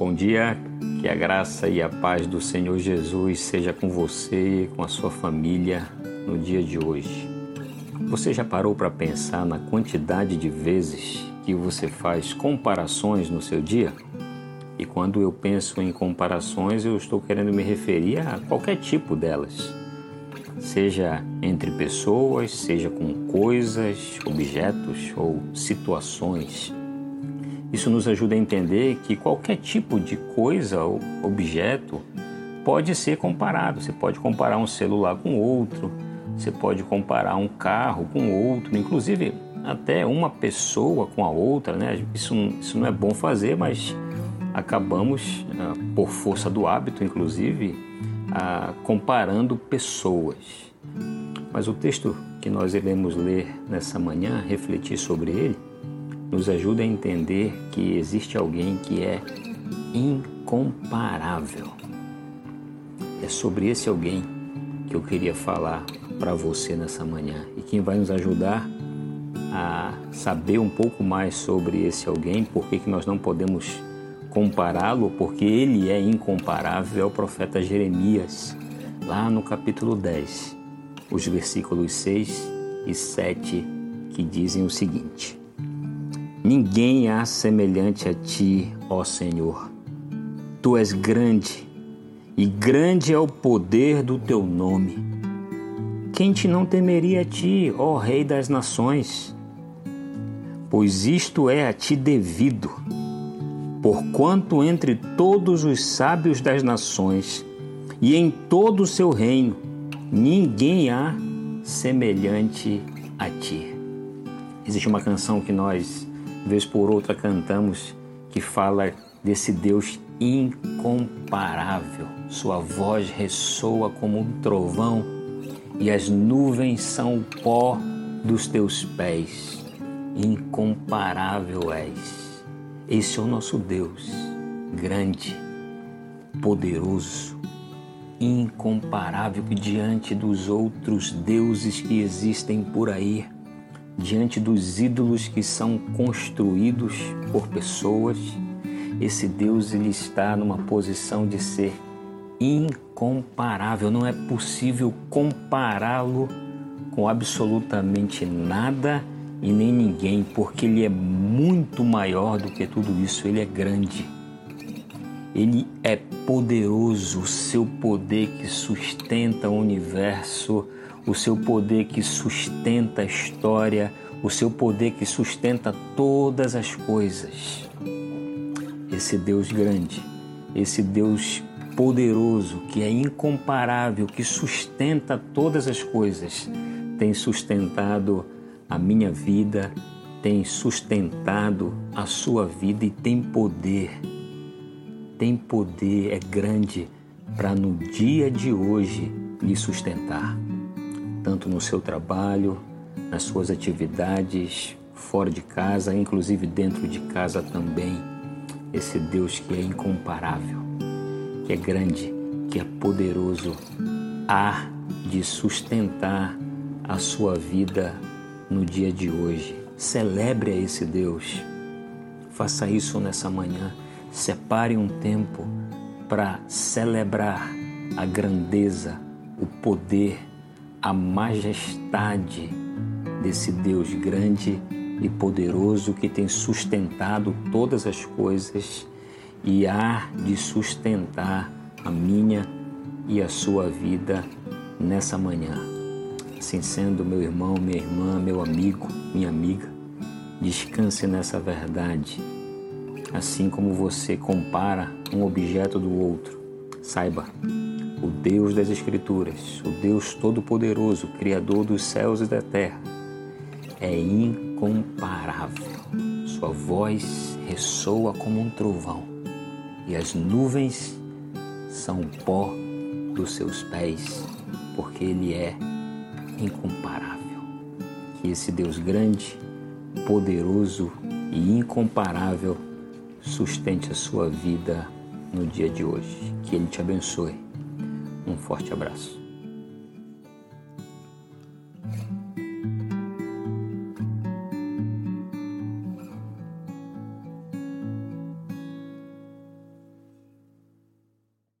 Bom dia, que a graça e a paz do Senhor Jesus seja com você e com a sua família no dia de hoje. Você já parou para pensar na quantidade de vezes que você faz comparações no seu dia? E quando eu penso em comparações, eu estou querendo me referir a qualquer tipo delas. Seja entre pessoas, seja com coisas, objetos ou situações. Isso nos ajuda a entender que qualquer tipo de coisa ou objeto pode ser comparado. Você pode comparar um celular com outro, você pode comparar um carro com outro, inclusive até uma pessoa com a outra, né? Isso, isso não é bom fazer, mas acabamos, ah, por força do hábito, inclusive, ah, comparando pessoas. Mas o texto que nós iremos ler nessa manhã, refletir sobre ele, nos ajuda a entender que existe alguém que é incomparável. É sobre esse alguém que eu queria falar para você nessa manhã. E quem vai nos ajudar a saber um pouco mais sobre esse alguém, por que nós não podemos compará-lo, porque ele é incomparável, é o profeta Jeremias, lá no capítulo 10, os versículos 6 e 7, que dizem o seguinte: Ninguém há semelhante a ti, ó Senhor. Tu és grande, e grande é o poder do teu nome. Quem te não temeria a ti, ó Rei das nações? Pois isto é a ti devido, porquanto entre todos os sábios das nações e em todo o seu reino, ninguém há semelhante a ti. Existe uma canção que nós vez por outra cantamos que fala desse Deus incomparável. Sua voz ressoa como um trovão e as nuvens são o pó dos teus pés. Incomparável és. Esse é o nosso Deus, grande, poderoso, incomparável diante dos outros deuses que existem por aí diante dos ídolos que são construídos por pessoas, esse Deus ele está numa posição de ser incomparável. Não é possível compará-lo com absolutamente nada e nem ninguém, porque ele é muito maior do que tudo isso. Ele é grande. Ele é poderoso, o seu poder que sustenta o universo o seu poder que sustenta a história, o seu poder que sustenta todas as coisas. Esse Deus grande, esse Deus poderoso, que é incomparável, que sustenta todas as coisas, tem sustentado a minha vida, tem sustentado a sua vida e tem poder. Tem poder, é grande para no dia de hoje lhe sustentar tanto no seu trabalho, nas suas atividades, fora de casa, inclusive dentro de casa também. Esse Deus que é incomparável, que é grande, que é poderoso, há de sustentar a sua vida no dia de hoje. Celebre a esse Deus. Faça isso nessa manhã. Separe um tempo para celebrar a grandeza, o poder a majestade desse Deus grande e poderoso que tem sustentado todas as coisas e há de sustentar a minha e a sua vida nessa manhã. Assim sendo, meu irmão, minha irmã, meu amigo, minha amiga, descanse nessa verdade. Assim como você compara um objeto do outro, saiba o Deus das Escrituras, o Deus Todo-Poderoso, Criador dos céus e da terra, é incomparável. Sua voz ressoa como um trovão e as nuvens são o pó dos seus pés, porque Ele é incomparável. Que esse Deus grande, poderoso e incomparável sustente a sua vida no dia de hoje. Que Ele te abençoe um forte abraço.